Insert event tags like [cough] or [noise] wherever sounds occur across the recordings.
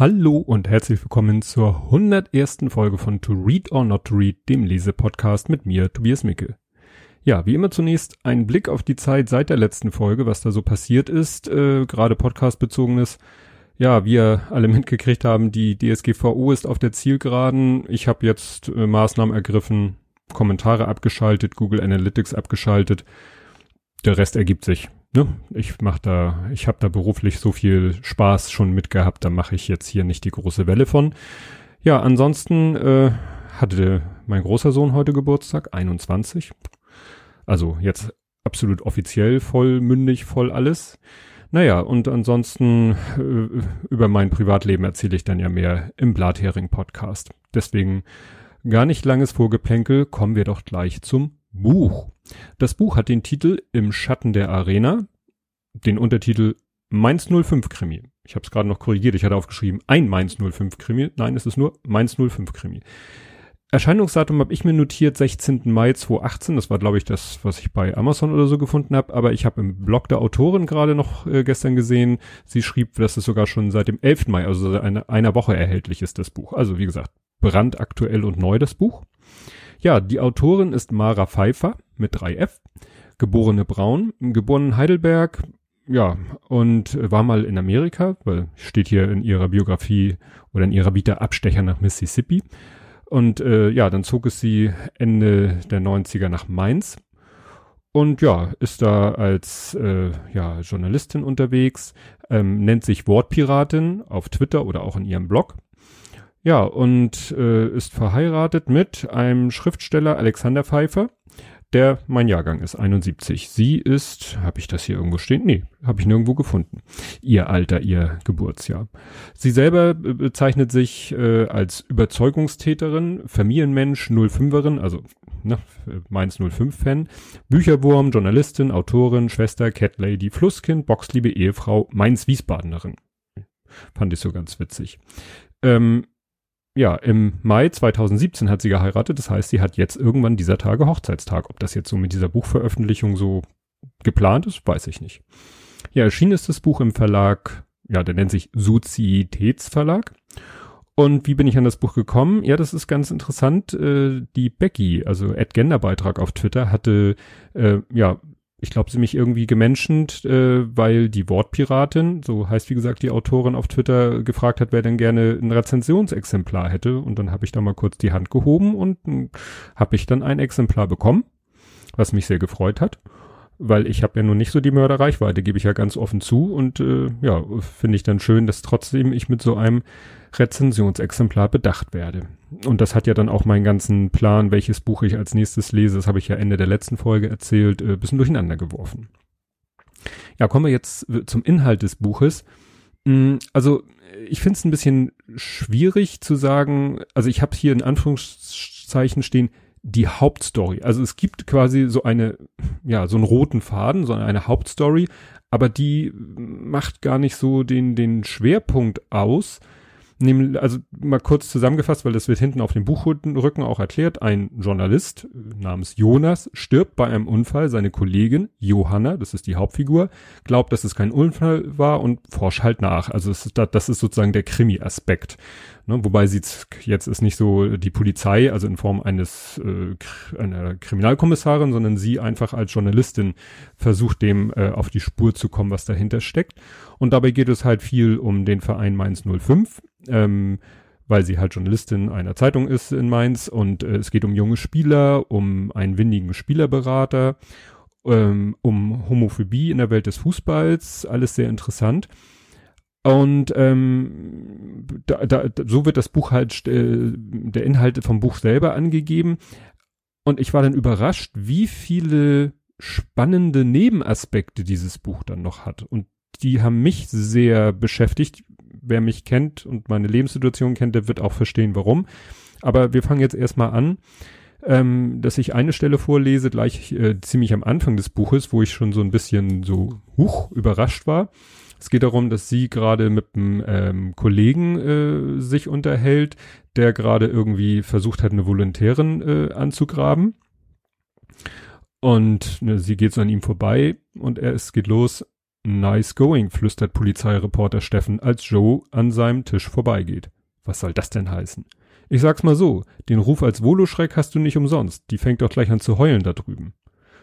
Hallo und herzlich willkommen zur 101. Folge von To Read or Not to Read, dem Lesepodcast mit mir, Tobias Micke. Ja, wie immer zunächst ein Blick auf die Zeit seit der letzten Folge, was da so passiert ist, äh, gerade podcastbezogenes. Ja, wir alle [laughs] mitgekriegt haben, die DSGVO ist auf der Zielgeraden. Ich habe jetzt äh, Maßnahmen ergriffen, Kommentare abgeschaltet, Google Analytics abgeschaltet. Der Rest ergibt sich ne, ich mach da, ich habe da beruflich so viel Spaß schon mitgehabt, da mache ich jetzt hier nicht die große Welle von. Ja, ansonsten äh, hatte mein großer Sohn heute Geburtstag, 21. Also jetzt absolut offiziell, vollmündig, voll alles. Naja, und ansonsten äh, über mein Privatleben erzähle ich dann ja mehr im Blathering-Podcast. Deswegen gar nicht langes Vorgeplänkel, kommen wir doch gleich zum Buch. Das Buch hat den Titel Im Schatten der Arena, den Untertitel Mainz 05 Krimi. Ich habe es gerade noch korrigiert, ich hatte aufgeschrieben ein Mainz 05 Krimi. Nein, es ist nur Mainz 05 Krimi. Erscheinungsdatum habe ich mir notiert 16. Mai 2018. Das war, glaube ich, das, was ich bei Amazon oder so gefunden habe. Aber ich habe im Blog der Autorin gerade noch äh, gestern gesehen. Sie schrieb, dass es sogar schon seit dem 11. Mai, also eine, einer Woche erhältlich ist, das Buch. Also wie gesagt, brandaktuell und neu das Buch. Ja, die Autorin ist Mara Pfeiffer mit 3F, geborene Braun, geboren in Heidelberg, ja, und war mal in Amerika, weil steht hier in ihrer Biografie oder in ihrer Vita Abstecher nach Mississippi. Und äh, ja, dann zog es sie Ende der 90er nach Mainz und ja, ist da als äh, ja, Journalistin unterwegs, ähm, nennt sich Wortpiratin auf Twitter oder auch in ihrem Blog ja, und äh, ist verheiratet mit einem Schriftsteller Alexander Pfeiffer, der mein Jahrgang ist, 71. Sie ist, habe ich das hier irgendwo stehen? Nee, habe ich nirgendwo gefunden. Ihr Alter, ihr Geburtsjahr. Sie selber bezeichnet sich äh, als Überzeugungstäterin, Familienmensch, 05erin, also ne, Mainz 05-Fan, Bücherwurm, Journalistin, Autorin, Schwester, Cat Lady, Flusskind, Boxliebe, Ehefrau, Mainz-Wiesbadenerin. Fand ich so ganz witzig. Ähm, ja, im Mai 2017 hat sie geheiratet. Das heißt, sie hat jetzt irgendwann dieser Tage Hochzeitstag. Ob das jetzt so mit dieser Buchveröffentlichung so geplant ist, weiß ich nicht. Ja, erschienen ist das Buch im Verlag, ja, der nennt sich Sozietätsverlag. Und wie bin ich an das Buch gekommen? Ja, das ist ganz interessant. Äh, die Becky, also Ed Gender Beitrag auf Twitter, hatte äh, ja ich glaube, sie mich irgendwie gemenschent, äh, weil die Wortpiratin, so heißt wie gesagt die Autorin auf Twitter, gefragt hat, wer denn gerne ein Rezensionsexemplar hätte. Und dann habe ich da mal kurz die Hand gehoben und hm, habe ich dann ein Exemplar bekommen, was mich sehr gefreut hat weil ich habe ja nun nicht so die Mörderreichweite, gebe ich ja ganz offen zu und äh, ja, finde ich dann schön, dass trotzdem ich mit so einem Rezensionsexemplar bedacht werde. Und das hat ja dann auch meinen ganzen Plan, welches Buch ich als nächstes lese, das habe ich ja Ende der letzten Folge erzählt, äh, bisschen durcheinander geworfen. Ja, kommen wir jetzt äh, zum Inhalt des Buches. Mm, also ich finde es ein bisschen schwierig zu sagen, also ich habe hier in Anführungszeichen stehen, die Hauptstory. Also es gibt quasi so eine, ja, so einen roten Faden, so eine Hauptstory, aber die macht gar nicht so den, den Schwerpunkt aus, Nämlich, also mal kurz zusammengefasst, weil das wird hinten auf dem Buchrücken auch erklärt. Ein Journalist namens Jonas stirbt bei einem Unfall. Seine Kollegin Johanna, das ist die Hauptfigur, glaubt, dass es kein Unfall war und forscht halt nach. Also das ist sozusagen der Krimi-Aspekt. Ne? Wobei sie jetzt ist nicht so die Polizei, also in Form eines äh, einer Kriminalkommissarin, sondern sie einfach als Journalistin versucht, dem äh, auf die Spur zu kommen, was dahinter steckt. Und dabei geht es halt viel um den Verein Mainz 05 ähm, weil sie halt Journalistin einer Zeitung ist in Mainz und äh, es geht um junge Spieler, um einen windigen Spielerberater, ähm, um Homophobie in der Welt des Fußballs, alles sehr interessant. Und ähm, da, da, so wird das Buch halt, äh, der Inhalt vom Buch selber angegeben. Und ich war dann überrascht, wie viele spannende Nebenaspekte dieses Buch dann noch hat. Und die haben mich sehr beschäftigt wer mich kennt und meine Lebenssituation kennt, der wird auch verstehen, warum. Aber wir fangen jetzt erstmal an, ähm, dass ich eine Stelle vorlese, gleich äh, ziemlich am Anfang des Buches, wo ich schon so ein bisschen so huch überrascht war. Es geht darum, dass sie gerade mit einem ähm, Kollegen äh, sich unterhält, der gerade irgendwie versucht hat, eine Volontärin äh, anzugraben. Und ne, sie geht so an ihm vorbei und er es geht los Nice going, flüstert Polizeireporter Steffen, als Joe an seinem Tisch vorbeigeht. Was soll das denn heißen? Ich sag's mal so, den Ruf als Voloschreck hast du nicht umsonst. Die fängt doch gleich an zu heulen da drüben.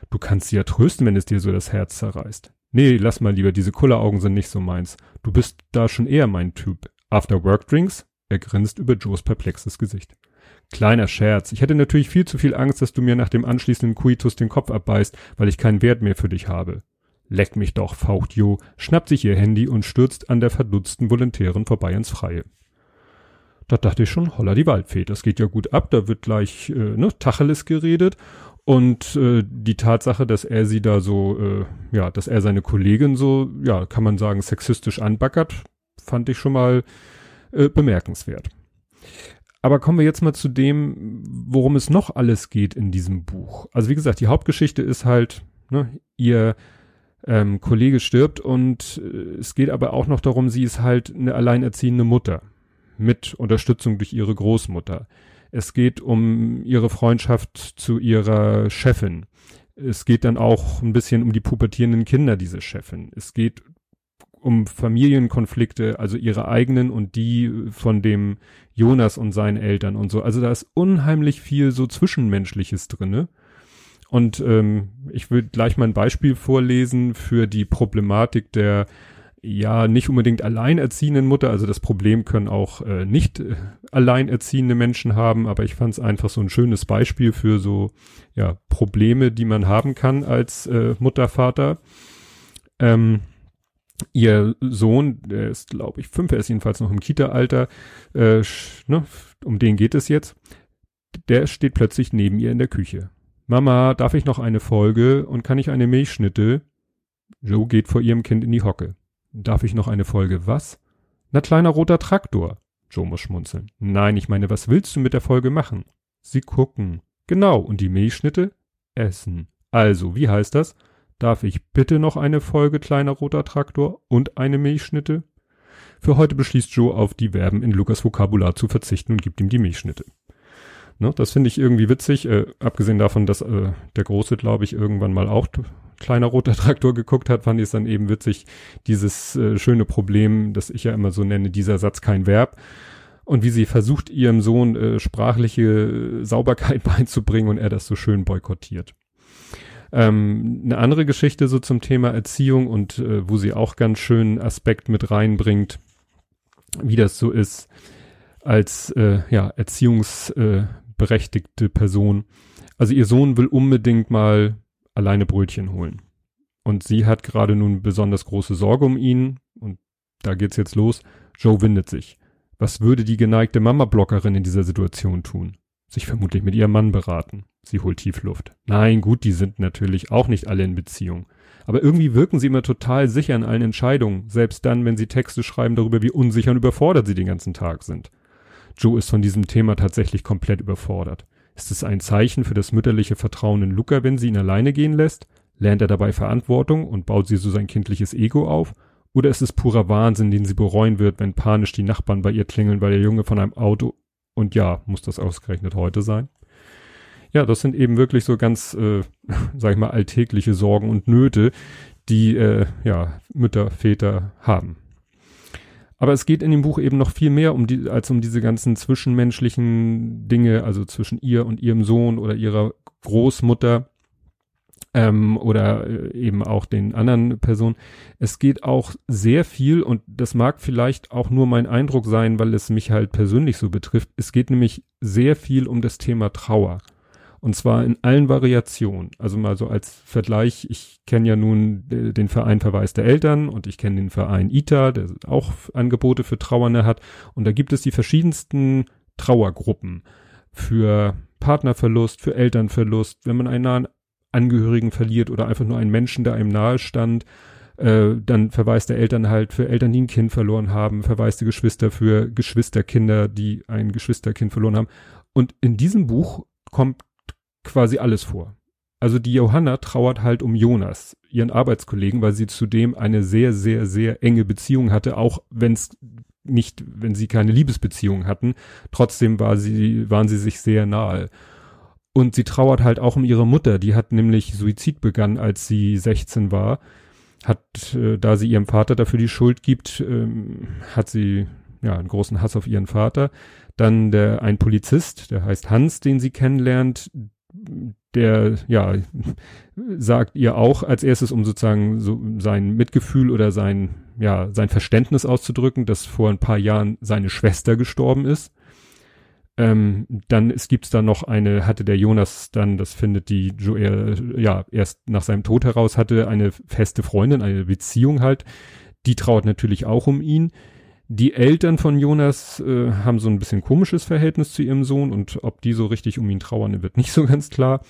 Du kannst sie ja trösten, wenn es dir so das Herz zerreißt. Nee, lass mal lieber, diese Kulleraugen sind nicht so meins. Du bist da schon eher mein Typ. After Work Drinks? Er grinst über Joes perplexes Gesicht. Kleiner Scherz. Ich hätte natürlich viel zu viel Angst, dass du mir nach dem anschließenden Kuitus den Kopf abbeißt, weil ich keinen Wert mehr für dich habe. Leck mich doch, faucht Jo, schnappt sich ihr Handy und stürzt an der verdutzten Volontärin vorbei ins Freie. Da dachte ich schon, holla die Waldfee, das geht ja gut ab, da wird gleich äh, ne, Tacheles geredet und äh, die Tatsache, dass er sie da so, äh, ja, dass er seine Kollegin so, ja, kann man sagen, sexistisch anbackert, fand ich schon mal äh, bemerkenswert. Aber kommen wir jetzt mal zu dem, worum es noch alles geht in diesem Buch. Also wie gesagt, die Hauptgeschichte ist halt, ne, ihr ähm, Kollege stirbt und äh, es geht aber auch noch darum, sie ist halt eine alleinerziehende Mutter mit Unterstützung durch ihre Großmutter. Es geht um ihre Freundschaft zu ihrer Chefin. Es geht dann auch ein bisschen um die pubertierenden Kinder dieser Chefin. Es geht um Familienkonflikte, also ihre eigenen und die von dem Jonas und seinen Eltern und so. Also da ist unheimlich viel so Zwischenmenschliches drinne. Und ähm, ich will gleich mal ein Beispiel vorlesen für die Problematik der ja nicht unbedingt alleinerziehenden Mutter. Also das Problem können auch äh, nicht äh, alleinerziehende Menschen haben, aber ich fand es einfach so ein schönes Beispiel für so ja Probleme, die man haben kann als äh, Mutter, Vater. Ähm, ihr Sohn, der ist glaube ich fünf, er ist jedenfalls noch im Kita-Alter, äh, ne, um den geht es jetzt. Der steht plötzlich neben ihr in der Küche. Mama, darf ich noch eine Folge und kann ich eine Milchschnitte? Joe geht vor ihrem Kind in die Hocke. Darf ich noch eine Folge was? Na kleiner roter Traktor. Joe muss schmunzeln. Nein, ich meine, was willst du mit der Folge machen? Sie gucken. Genau, und die Milchschnitte? Essen. Also, wie heißt das? Darf ich bitte noch eine Folge kleiner roter Traktor und eine Milchschnitte? Für heute beschließt Joe auf die Verben in Lukas Vokabular zu verzichten und gibt ihm die Milchschnitte. Ne, das finde ich irgendwie witzig, äh, abgesehen davon, dass äh, der Große, glaube ich, irgendwann mal auch kleiner roter [laughs] Traktor geguckt hat, fand ich es dann eben witzig, dieses äh, schöne Problem, das ich ja immer so nenne, dieser Satz kein Verb. Und wie sie versucht, ihrem Sohn äh, sprachliche Sauberkeit [laughs] beizubringen und er das so schön boykottiert. Ähm, eine andere Geschichte so zum Thema Erziehung und äh, wo sie auch ganz schön Aspekt mit reinbringt, wie das so ist als äh, ja, erziehungsberechtigte Person. Also ihr Sohn will unbedingt mal alleine Brötchen holen. Und sie hat gerade nun besonders große Sorge um ihn. Und da geht's jetzt los. Joe windet sich. Was würde die geneigte Mama-Blockerin in dieser Situation tun? Sich vermutlich mit ihrem Mann beraten. Sie holt Tiefluft. Nein, gut, die sind natürlich auch nicht alle in Beziehung. Aber irgendwie wirken sie immer total sicher in allen Entscheidungen, selbst dann, wenn sie Texte schreiben darüber, wie unsicher und überfordert sie den ganzen Tag sind. Joe ist von diesem Thema tatsächlich komplett überfordert. Ist es ein Zeichen für das mütterliche Vertrauen in Luca, wenn sie ihn alleine gehen lässt? Lernt er dabei Verantwortung und baut sie so sein kindliches Ego auf? Oder ist es purer Wahnsinn, den sie bereuen wird, wenn panisch die Nachbarn bei ihr klingeln, weil der Junge von einem Auto und ja, muss das ausgerechnet heute sein? Ja, das sind eben wirklich so ganz, äh, [laughs] sag ich mal, alltägliche Sorgen und Nöte, die äh, ja Mütter, Väter haben. Aber es geht in dem Buch eben noch viel mehr um die, als um diese ganzen zwischenmenschlichen Dinge, also zwischen ihr und ihrem Sohn oder ihrer Großmutter ähm, oder äh, eben auch den anderen Personen. Es geht auch sehr viel und das mag vielleicht auch nur mein Eindruck sein, weil es mich halt persönlich so betrifft. Es geht nämlich sehr viel um das Thema Trauer. Und zwar in allen Variationen. Also mal so als Vergleich, ich kenne ja nun den Verein Verweis der Eltern und ich kenne den Verein ITA, der auch Angebote für Trauernde hat. Und da gibt es die verschiedensten Trauergruppen für Partnerverlust, für Elternverlust, wenn man einen nahen Angehörigen verliert oder einfach nur einen Menschen, der einem nahe stand. Äh, dann verweist der Eltern halt für Eltern, die ein Kind verloren haben, verweist die Geschwister für Geschwisterkinder, die ein Geschwisterkind verloren haben. Und in diesem Buch kommt quasi alles vor. Also die Johanna trauert halt um Jonas, ihren Arbeitskollegen, weil sie zudem eine sehr, sehr, sehr enge Beziehung hatte, auch wenn es nicht, wenn sie keine Liebesbeziehung hatten. Trotzdem war sie, waren sie sich sehr nahe. Und sie trauert halt auch um ihre Mutter, die hat nämlich Suizid begangen, als sie 16 war. hat, äh, da sie ihrem Vater dafür die Schuld gibt, ähm, hat sie ja einen großen Hass auf ihren Vater. Dann der ein Polizist, der heißt Hans, den sie kennenlernt, der ja sagt ihr auch als erstes, um sozusagen so sein Mitgefühl oder sein ja sein Verständnis auszudrücken, dass vor ein paar Jahren seine Schwester gestorben ist. Ähm, dann es gibt's da noch eine, hatte der Jonas dann, das findet die Joel, ja, erst nach seinem Tod heraus, hatte eine feste Freundin, eine Beziehung halt. Die trauert natürlich auch um ihn. Die Eltern von Jonas äh, haben so ein bisschen komisches Verhältnis zu ihrem Sohn und ob die so richtig um ihn trauern, wird nicht [laughs] so ganz klar.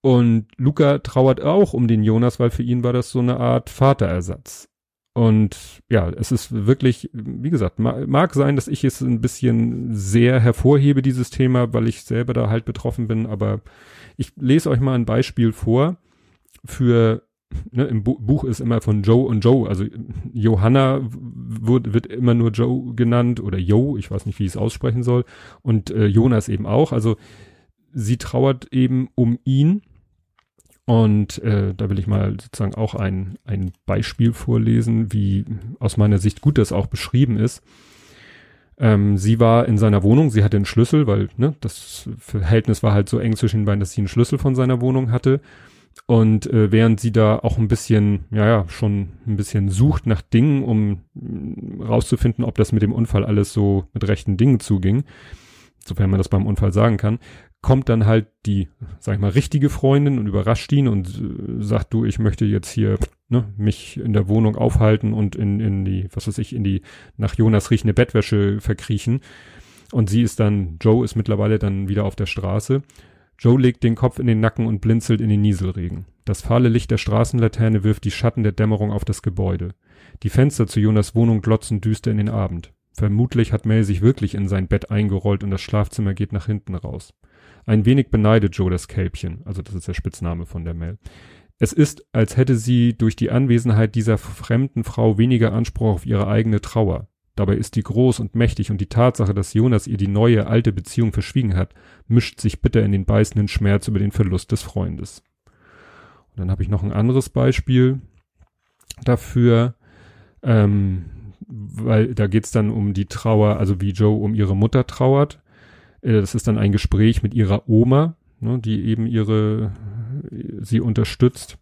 Und Luca trauert auch um den Jonas, weil für ihn war das so eine Art Vaterersatz. Und ja, es ist wirklich, wie gesagt, mag sein, dass ich es ein bisschen sehr hervorhebe, dieses Thema, weil ich selber da halt betroffen bin, aber ich lese euch mal ein Beispiel vor für, ne, im Bu Buch ist immer von Joe und Joe, also Johanna wird, wird immer nur Joe genannt oder Joe, ich weiß nicht, wie ich es aussprechen soll, und äh, Jonas eben auch, also sie trauert eben um ihn. Und äh, da will ich mal sozusagen auch ein, ein Beispiel vorlesen, wie aus meiner Sicht gut das auch beschrieben ist. Ähm, sie war in seiner Wohnung, sie hatte einen Schlüssel, weil ne, das Verhältnis war halt so eng zwischen den beiden, dass sie einen Schlüssel von seiner Wohnung hatte. Und äh, während sie da auch ein bisschen, ja, ja, schon ein bisschen sucht nach Dingen, um mh, rauszufinden, ob das mit dem Unfall alles so mit rechten Dingen zuging, sofern man das beim Unfall sagen kann, kommt dann halt die, sag ich mal, richtige Freundin und überrascht ihn und äh, sagt, du, ich möchte jetzt hier ne, mich in der Wohnung aufhalten und in, in die, was weiß ich, in die nach Jonas riechende Bettwäsche verkriechen. Und sie ist dann, Joe ist mittlerweile dann wieder auf der Straße. Joe legt den Kopf in den Nacken und blinzelt in den Nieselregen. Das fahle Licht der Straßenlaterne wirft die Schatten der Dämmerung auf das Gebäude. Die Fenster zu Jonas Wohnung glotzen düster in den Abend. Vermutlich hat Mel sich wirklich in sein Bett eingerollt und das Schlafzimmer geht nach hinten raus. Ein wenig beneidet Joe das Kälbchen, also das ist der Spitzname von der Mel. Es ist, als hätte sie durch die Anwesenheit dieser fremden Frau weniger Anspruch auf ihre eigene Trauer. Dabei ist die groß und mächtig und die Tatsache, dass Jonas ihr die neue, alte Beziehung verschwiegen hat, mischt sich bitter in den beißenden Schmerz über den Verlust des Freundes. Und dann habe ich noch ein anderes Beispiel dafür, ähm, weil da geht's dann um die Trauer, also wie Joe um ihre Mutter trauert. Äh, das ist dann ein Gespräch mit ihrer Oma, ne, die eben ihre, sie unterstützt.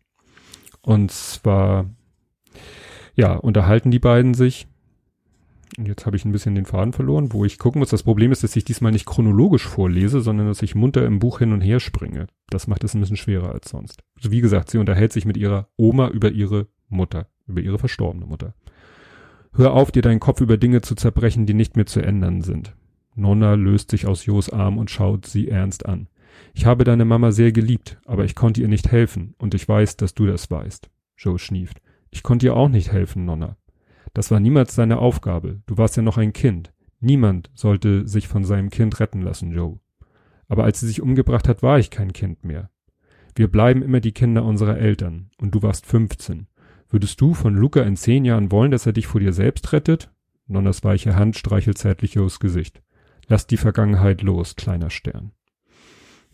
Und zwar, ja, unterhalten die beiden sich. Jetzt habe ich ein bisschen den Faden verloren, wo ich gucken muss. Das Problem ist, dass ich diesmal nicht chronologisch vorlese, sondern dass ich munter im Buch hin und her springe. Das macht es ein bisschen schwerer als sonst. Also wie gesagt, sie unterhält sich mit ihrer Oma über ihre Mutter, über ihre verstorbene Mutter. Hör auf, dir deinen Kopf über Dinge zu zerbrechen, die nicht mehr zu ändern sind. Nonna löst sich aus Jos Arm und schaut sie ernst an. Ich habe deine Mama sehr geliebt, aber ich konnte ihr nicht helfen, und ich weiß, dass du das weißt. Joe schnieft. Ich konnte ihr auch nicht helfen, Nonna. Das war niemals deine Aufgabe. Du warst ja noch ein Kind. Niemand sollte sich von seinem Kind retten lassen, Joe. Aber als sie sich umgebracht hat, war ich kein Kind mehr. Wir bleiben immer die Kinder unserer Eltern, und du warst 15. Würdest du von Luca in zehn Jahren wollen, dass er dich vor dir selbst rettet? Nonnas weiche Hand streichelt zärtlich Joes Gesicht. Lass die Vergangenheit los, kleiner Stern.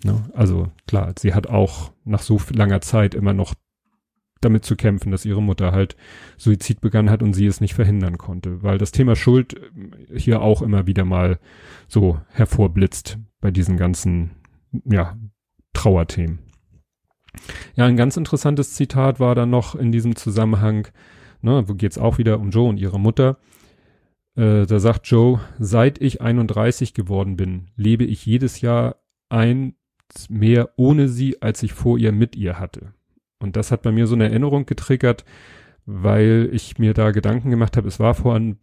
Ne? Also klar, sie hat auch nach so langer Zeit immer noch damit zu kämpfen, dass ihre Mutter halt Suizid begangen hat und sie es nicht verhindern konnte, weil das Thema Schuld äh, hier auch immer wieder mal so hervorblitzt bei diesen ganzen, ja, Trauerthemen. Ja, ein ganz interessantes Zitat war dann noch in diesem Zusammenhang, ne, wo geht's auch wieder um Joe und ihre Mutter. Äh, da sagt Joe, seit ich 31 geworden bin, lebe ich jedes Jahr ein mehr ohne sie, als ich vor ihr mit ihr hatte. Und das hat bei mir so eine Erinnerung getriggert, weil ich mir da Gedanken gemacht habe, es war vor ein,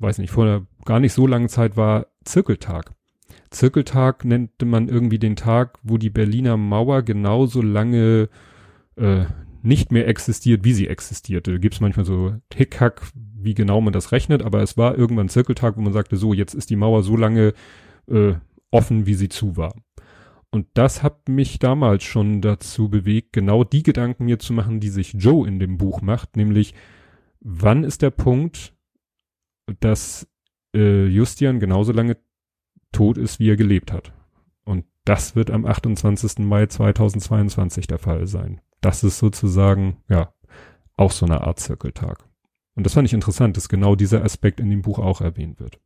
weiß nicht, vor einer gar nicht so langen Zeit war Zirkeltag. Zirkeltag nannte man irgendwie den Tag, wo die Berliner Mauer genauso lange äh, nicht mehr existiert, wie sie existierte. Gibt es manchmal so Hickhack, wie genau man das rechnet, aber es war irgendwann Zirkeltag, wo man sagte, so, jetzt ist die Mauer so lange äh, offen, wie sie zu war. Und das hat mich damals schon dazu bewegt, genau die Gedanken mir zu machen, die sich Joe in dem Buch macht, nämlich wann ist der Punkt, dass äh, Justian genauso lange tot ist, wie er gelebt hat. Und das wird am 28. Mai 2022 der Fall sein. Das ist sozusagen, ja, auch so eine Art Zirkeltag. Und das fand ich interessant, dass genau dieser Aspekt in dem Buch auch erwähnt wird.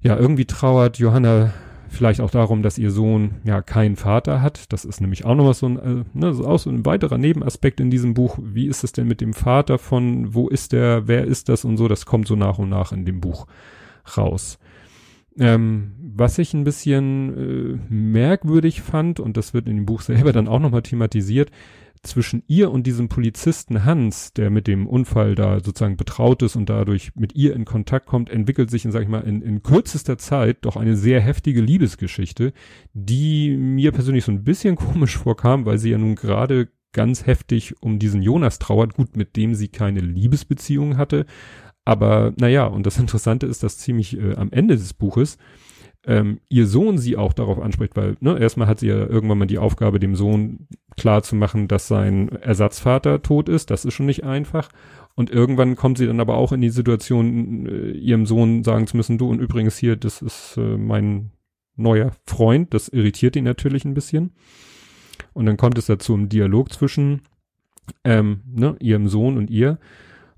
Ja, irgendwie trauert Johanna vielleicht auch darum, dass ihr Sohn ja keinen Vater hat. Das ist nämlich auch noch was so ein, äh, ne, so auch so ein weiterer Nebenaspekt in diesem Buch. Wie ist es denn mit dem Vater von, wo ist der, wer ist das und so, das kommt so nach und nach in dem Buch raus. Ähm, was ich ein bisschen äh, merkwürdig fand, und das wird in dem Buch selber dann auch nochmal thematisiert, zwischen ihr und diesem Polizisten Hans, der mit dem Unfall da sozusagen betraut ist und dadurch mit ihr in Kontakt kommt, entwickelt sich in, sag ich mal, in, in kürzester Zeit doch eine sehr heftige Liebesgeschichte, die mir persönlich so ein bisschen [laughs] komisch vorkam, weil sie ja nun gerade ganz heftig um diesen Jonas trauert, gut, mit dem sie keine Liebesbeziehung hatte. Aber naja, und das Interessante ist, dass ziemlich äh, am Ende des Buches ähm, ihr Sohn sie auch darauf anspricht, weil ne, erstmal hat sie ja irgendwann mal die Aufgabe, dem Sohn klar zu machen, dass sein Ersatzvater tot ist. Das ist schon nicht einfach. Und irgendwann kommt sie dann aber auch in die Situation, äh, ihrem Sohn sagen zu müssen, du und übrigens hier, das ist äh, mein neuer Freund. Das irritiert ihn natürlich ein bisschen. Und dann kommt es dazu im Dialog zwischen ähm, ne, ihrem Sohn und ihr.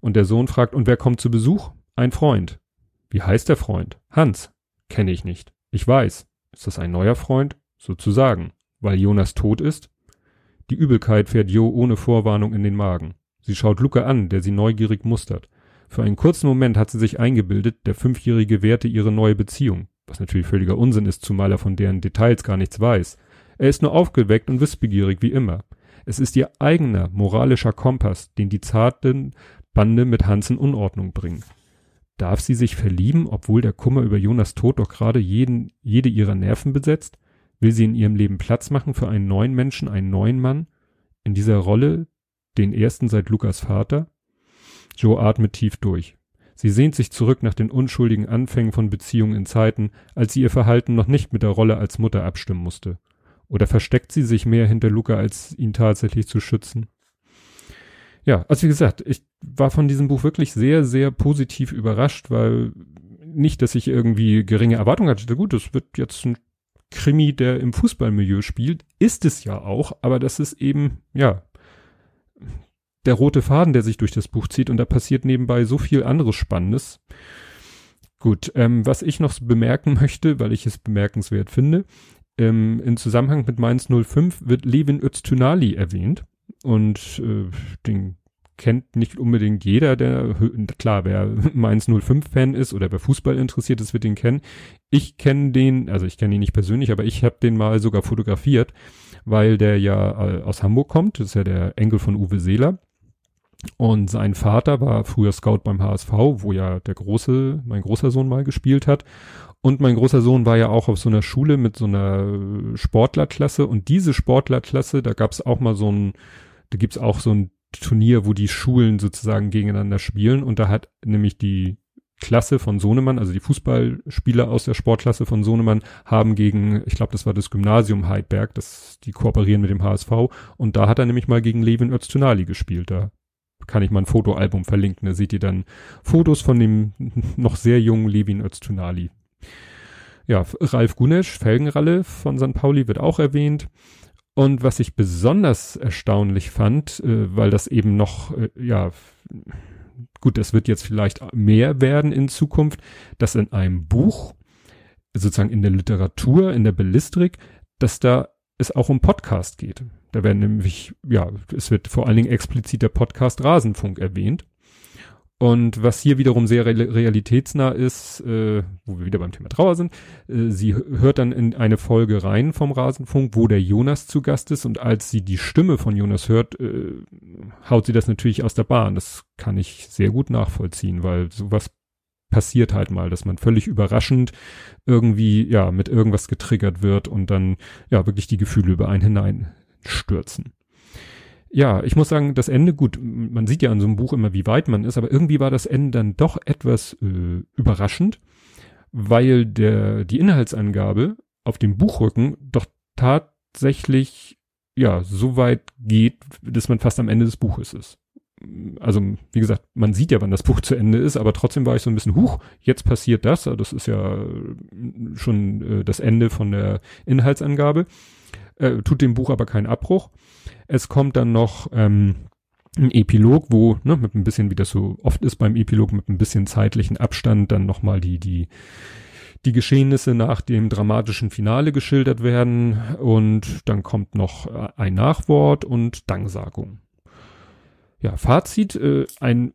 Und der Sohn fragt, und wer kommt zu Besuch? Ein Freund. Wie heißt der Freund? Hans. Kenne ich nicht. Ich weiß. Ist das ein neuer Freund? Sozusagen. Weil Jonas tot ist? Die Übelkeit fährt Jo ohne Vorwarnung in den Magen. Sie schaut Luca an, der sie neugierig mustert. Für einen kurzen Moment hat sie sich eingebildet, der Fünfjährige werte ihre neue Beziehung, was natürlich völliger Unsinn ist, zumal er von deren Details gar nichts weiß. Er ist nur aufgeweckt und wissbegierig wie immer. Es ist ihr eigener moralischer Kompass, den die zarten Bande mit Hans in Unordnung bringen. Darf sie sich verlieben, obwohl der Kummer über Jonas Tod doch gerade jeden, jede ihrer Nerven besetzt? Will sie in ihrem Leben Platz machen für einen neuen Menschen, einen neuen Mann? In dieser Rolle, den ersten seit Lukas Vater? Joe atmet tief durch. Sie sehnt sich zurück nach den unschuldigen Anfängen von Beziehungen in Zeiten, als sie ihr Verhalten noch nicht mit der Rolle als Mutter abstimmen musste. Oder versteckt sie sich mehr hinter Luca, als ihn tatsächlich zu schützen? Ja, also wie gesagt, ich war von diesem Buch wirklich sehr, sehr positiv überrascht, weil nicht, dass ich irgendwie geringe Erwartungen hatte. Gut, das wird jetzt ein Krimi, der im Fußballmilieu spielt, ist es ja auch, aber das ist eben, ja, der rote Faden, der sich durch das Buch zieht und da passiert nebenbei so viel anderes Spannendes. Gut, ähm, was ich noch bemerken möchte, weil ich es bemerkenswert finde, ähm, im Zusammenhang mit Mainz 05 wird Levin Öztunali erwähnt und äh, den kennt nicht unbedingt jeder, der, klar, wer [laughs] Mainz 05 Fan ist oder wer Fußball interessiert ist, wird den kennen. Ich kenne den, also ich kenne ihn nicht persönlich, aber ich habe den mal sogar fotografiert, weil der ja äh, aus Hamburg kommt, das ist ja der Enkel von Uwe Seeler. Und sein Vater war früher Scout beim HSV, wo ja der große, mein großer Sohn mal gespielt hat. Und mein großer Sohn war ja auch auf so einer Schule mit so einer Sportlerklasse. Und diese Sportlerklasse, da gab es auch mal so ein, da gibt's auch so ein Turnier, wo die Schulen sozusagen gegeneinander spielen. Und da hat nämlich die Klasse von Sohnemann, also die Fußballspieler aus der Sportklasse von Sohnemann, haben gegen, ich glaube, das war das Gymnasium Heidberg, das, die kooperieren mit dem HSV. Und da hat er nämlich mal gegen Levin Öztunali gespielt. Da kann ich mal ein Fotoalbum verlinken. Da seht ihr dann Fotos von dem [laughs] noch sehr jungen Levin Öztunali. Ja, Ralf Gunesch, Felgenralle von St. Pauli wird auch erwähnt. Und was ich besonders erstaunlich fand, äh, weil das eben noch, äh, ja, gut, das wird jetzt vielleicht mehr werden in Zukunft, dass in einem Buch, sozusagen in der Literatur, in der Bellistrik, dass da es auch um Podcast geht. Da werden nämlich, ja, es wird vor allen Dingen explizit der Podcast Rasenfunk erwähnt. Und was hier wiederum sehr realitätsnah ist, äh, wo wir wieder beim Thema Trauer sind, äh, sie hört dann in eine Folge rein vom Rasenfunk, wo der Jonas zu Gast ist und als sie die Stimme von Jonas hört, äh, haut sie das natürlich aus der Bahn. Das kann ich sehr gut nachvollziehen, weil sowas passiert halt mal, dass man völlig überraschend irgendwie, ja, mit irgendwas getriggert wird und dann, ja, wirklich die Gefühle über einen hineinstürzen ja, ich muss sagen, das Ende, gut, man sieht ja an so einem Buch immer, wie weit man ist, aber irgendwie war das Ende dann doch etwas äh, überraschend, weil der, die Inhaltsangabe auf dem Buchrücken doch tatsächlich, ja, so weit geht, dass man fast am Ende des Buches ist. Also, wie gesagt, man sieht ja, wann das Buch zu Ende ist, aber trotzdem war ich so ein bisschen, huch, jetzt passiert das. Das ist ja schon äh, das Ende von der Inhaltsangabe. Äh, tut dem Buch aber keinen Abbruch. Es kommt dann noch ähm, ein Epilog, wo, ne, mit ein bisschen, wie das so oft ist beim Epilog, mit ein bisschen zeitlichen Abstand dann nochmal die, die, die Geschehnisse nach dem dramatischen Finale geschildert werden und dann kommt noch äh, ein Nachwort und Danksagung. Ja, Fazit, äh, ein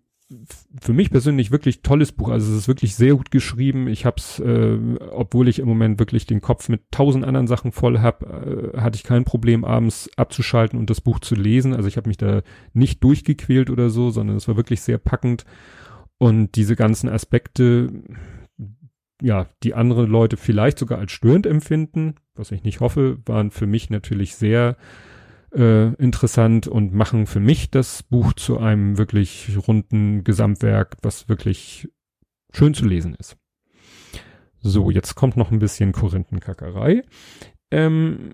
für mich persönlich wirklich tolles Buch. Also es ist wirklich sehr gut geschrieben. Ich habe es, äh, obwohl ich im Moment wirklich den Kopf mit tausend anderen Sachen voll habe, äh, hatte ich kein Problem, abends abzuschalten und das Buch zu lesen. Also ich habe mich da nicht durchgequält oder so, sondern es war wirklich sehr packend. Und diese ganzen Aspekte, ja, die andere Leute vielleicht sogar als störend empfinden, was ich nicht hoffe, waren für mich natürlich sehr äh, interessant und machen für mich das Buch zu einem wirklich runden Gesamtwerk, was wirklich schön zu lesen ist. So, jetzt kommt noch ein bisschen Korinthenkackerei. Ähm,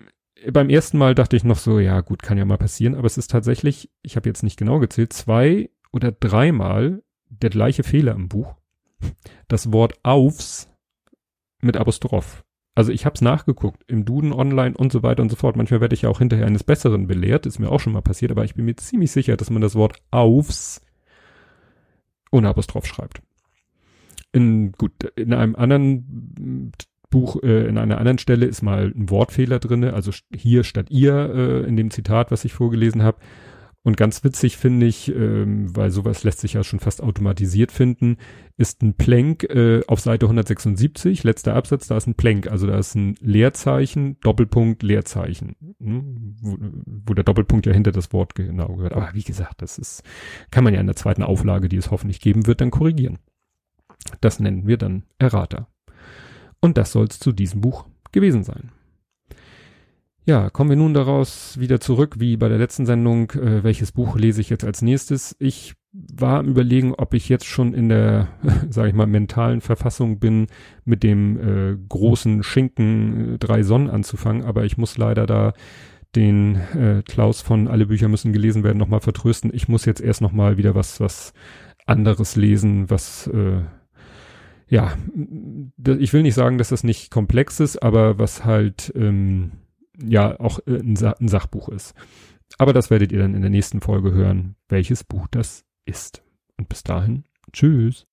beim ersten Mal dachte ich noch so, ja gut, kann ja mal passieren, aber es ist tatsächlich, ich habe jetzt nicht genau gezählt, zwei oder dreimal der gleiche Fehler im Buch. Das Wort aufs mit Apostroph. Also ich habe es nachgeguckt im Duden online und so weiter und so fort. Manchmal werde ich ja auch hinterher eines Besseren belehrt, ist mir auch schon mal passiert, aber ich bin mir ziemlich sicher, dass man das Wort aufs ohne Apostroph schreibt. In gut in einem anderen Buch, äh, in einer anderen Stelle ist mal ein Wortfehler drinne, also hier statt ihr äh, in dem Zitat, was ich vorgelesen habe. Und ganz witzig finde ich, ähm, weil sowas lässt sich ja schon fast automatisiert finden, ist ein Plank äh, auf Seite 176, letzter Absatz, da ist ein Plank, also da ist ein Leerzeichen, Doppelpunkt, Leerzeichen, hm? wo, wo, der Doppelpunkt ja hinter das Wort genau gehört. Aber wie gesagt, das ist, kann man ja in der zweiten Auflage, die es hoffentlich geben wird, dann korrigieren. Das nennen wir dann Errata. Und das soll es zu diesem Buch gewesen sein. Ja, kommen wir nun daraus wieder zurück, wie bei der letzten Sendung, äh, welches Buch lese ich jetzt als nächstes. Ich war am überlegen, ob ich jetzt schon in der, [laughs] sage ich mal, mentalen Verfassung bin, mit dem äh, großen Schinken äh, drei Sonnen anzufangen, aber ich muss leider da den äh, Klaus von Alle Bücher müssen gelesen werden nochmal vertrösten. Ich muss jetzt erst nochmal wieder was, was anderes lesen, was äh, ja, ich will nicht sagen, dass das nicht komplex ist, aber was halt ähm, ja auch äh, ein, Sa ein Sachbuch ist. Aber das werdet ihr dann in der nächsten Folge hören, welches Buch das ist. Und bis dahin, tschüss.